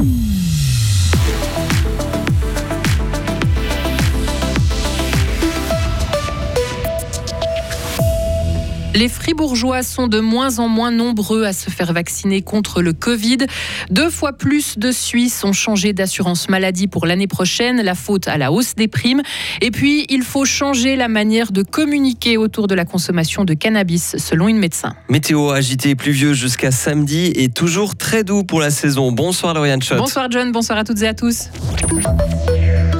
Mm. Les Fribourgeois sont de moins en moins nombreux à se faire vacciner contre le Covid. Deux fois plus de Suisses ont changé d'assurance maladie pour l'année prochaine, la faute à la hausse des primes. Et puis, il faut changer la manière de communiquer autour de la consommation de cannabis, selon une médecin. Météo agité et pluvieux jusqu'à samedi et toujours très doux pour la saison. Bonsoir Lauriane Schott. Bonsoir John, bonsoir à toutes et à tous.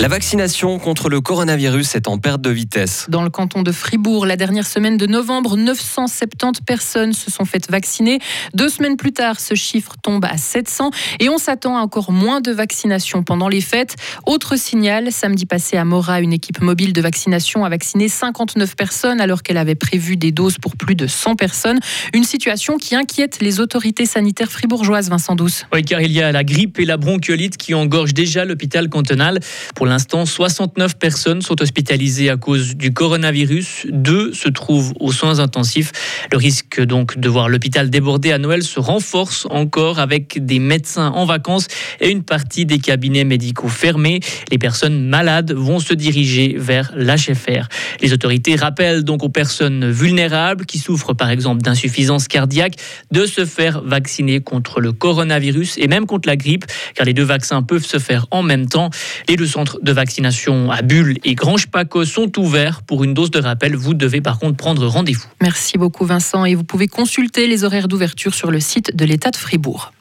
La vaccination contre le coronavirus est en perte de vitesse. Dans le canton de Fribourg, la dernière semaine de novembre, 970 personnes se sont faites vacciner. Deux semaines plus tard, ce chiffre tombe à 700 et on s'attend à encore moins de vaccinations pendant les fêtes. Autre signal, samedi passé à Mora, une équipe mobile de vaccination a vacciné 59 personnes alors qu'elle avait prévu des doses pour plus de 100 personnes. Une situation qui inquiète les autorités sanitaires fribourgeoises, Vincent Douce. Oui, car il y a la grippe et la bronchiolite qui engorgent déjà l'hôpital cantonal. Pour l'instant, 69 personnes sont hospitalisées à cause du coronavirus. Deux se trouvent aux soins intensifs. Le risque donc de voir l'hôpital débordé à Noël se renforce encore avec des médecins en vacances et une partie des cabinets médicaux fermés. Les personnes malades vont se diriger vers l'HFR. Les autorités rappellent donc aux personnes vulnérables qui souffrent par exemple d'insuffisance cardiaque de se faire vacciner contre le coronavirus et même contre la grippe, car les deux vaccins peuvent se faire en même temps. Les deux centres de vaccination à Bulle et Grange Paco sont ouverts pour une dose de rappel. Vous devez par contre prendre rendez-vous. Merci beaucoup Vincent et vous pouvez consulter les horaires d'ouverture sur le site de l'État de Fribourg.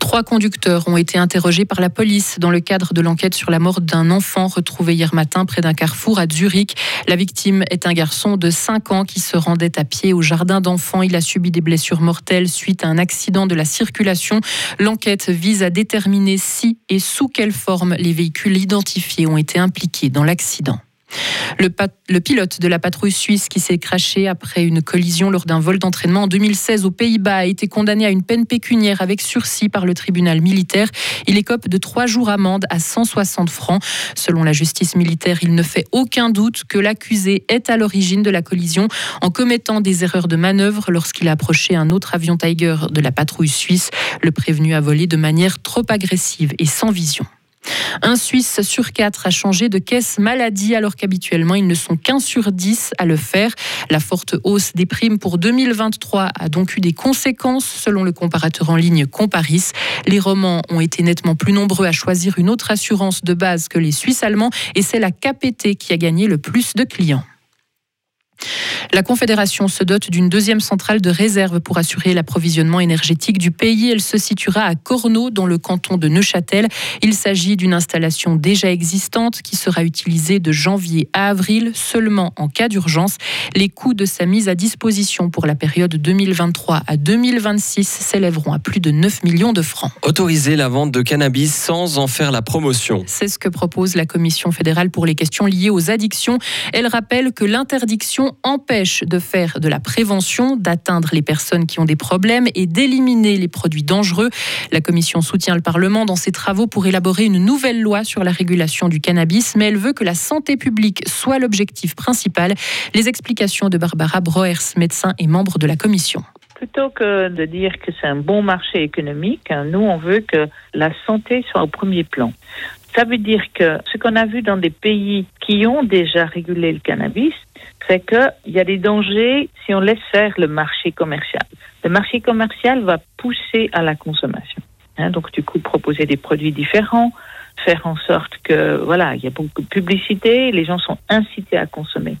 Trois conducteurs ont été interrogés par la police dans le cadre de l'enquête sur la mort d'un enfant retrouvé hier matin près d'un carrefour à Zurich. La victime est un garçon de 5 ans qui se rendait à pied au jardin d'enfants. Il a subi des blessures mortelles suite à un accident de la circulation. L'enquête vise à déterminer si et sous quelle forme les véhicules identifiés ont été impliqués dans l'accident. Le, pilote de la patrouille suisse qui s'est craché après une collision lors d'un vol d'entraînement en 2016 aux Pays-Bas a été condamné à une peine pécuniaire avec sursis par le tribunal militaire. Il écope de trois jours amende à 160 francs. Selon la justice militaire, il ne fait aucun doute que l'accusé est à l'origine de la collision en commettant des erreurs de manœuvre lorsqu'il a approché un autre avion Tiger de la patrouille suisse. Le prévenu a volé de manière trop agressive et sans vision. Un Suisse sur quatre a changé de caisse maladie alors qu'habituellement ils ne sont qu'un sur dix à le faire. La forte hausse des primes pour 2023 a donc eu des conséquences selon le comparateur en ligne Comparis. Les Romans ont été nettement plus nombreux à choisir une autre assurance de base que les Suisses allemands et c'est la KPT qui a gagné le plus de clients. La Confédération se dote d'une deuxième centrale de réserve pour assurer l'approvisionnement énergétique du pays. Elle se situera à Corneau, dans le canton de Neuchâtel. Il s'agit d'une installation déjà existante qui sera utilisée de janvier à avril seulement en cas d'urgence. Les coûts de sa mise à disposition pour la période 2023 à 2026 s'élèveront à plus de 9 millions de francs. Autoriser la vente de cannabis sans en faire la promotion. C'est ce que propose la Commission fédérale pour les questions liées aux addictions. Elle rappelle que l'interdiction empêche de faire de la prévention, d'atteindre les personnes qui ont des problèmes et d'éliminer les produits dangereux. La Commission soutient le Parlement dans ses travaux pour élaborer une nouvelle loi sur la régulation du cannabis, mais elle veut que la santé publique soit l'objectif principal. Les explications de Barbara Broers, médecin et membre de la Commission plutôt que de dire que c'est un bon marché économique, hein, nous, on veut que la santé soit au premier plan. Ça veut dire que ce qu'on a vu dans des pays qui ont déjà régulé le cannabis, c'est qu'il y a des dangers si on laisse faire le marché commercial. Le marché commercial va pousser à la consommation. Hein, donc, du coup, proposer des produits différents, faire en sorte que, voilà, il y a beaucoup de publicité, les gens sont incités à consommer.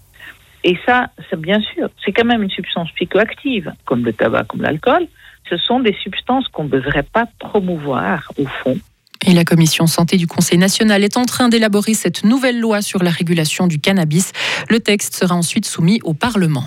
Et ça, c'est bien sûr, c'est quand même une substance psychoactive, comme le tabac, comme l'alcool. Ce sont des substances qu'on ne devrait pas promouvoir, au fond, et la commission santé du Conseil national est en train d'élaborer cette nouvelle loi sur la régulation du cannabis. Le texte sera ensuite soumis au Parlement.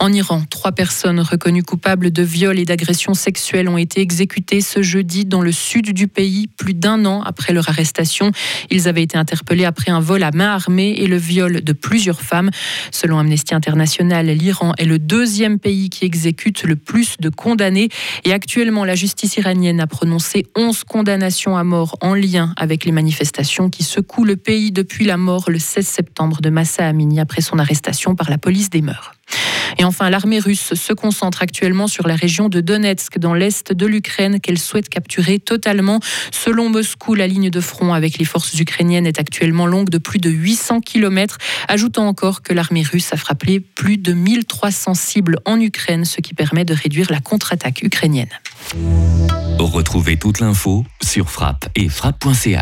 En Iran, trois personnes reconnues coupables de viol et d'agression sexuelle ont été exécutées ce jeudi dans le sud du pays, plus d'un an après leur arrestation. Ils avaient été interpellés après un vol à main armée et le viol de plusieurs femmes. Selon Amnesty International, l'Iran est le deuxième pays qui exécute le plus de condamnés. Et actuellement, la justice iranienne a prononcé 11 condamnations à mort en lien avec les manifestations qui secouent le pays depuis la mort le 16 septembre de Massa Amini après son arrestation par la police des mœurs. Et enfin, l'armée russe se concentre actuellement sur la région de Donetsk, dans l'est de l'Ukraine, qu'elle souhaite capturer totalement. Selon Moscou, la ligne de front avec les forces ukrainiennes est actuellement longue de plus de 800 km, ajoutant encore que l'armée russe a frappé plus de 1300 cibles en Ukraine, ce qui permet de réduire la contre-attaque ukrainienne. Retrouvez toute l'info sur frappe et frappe.ch.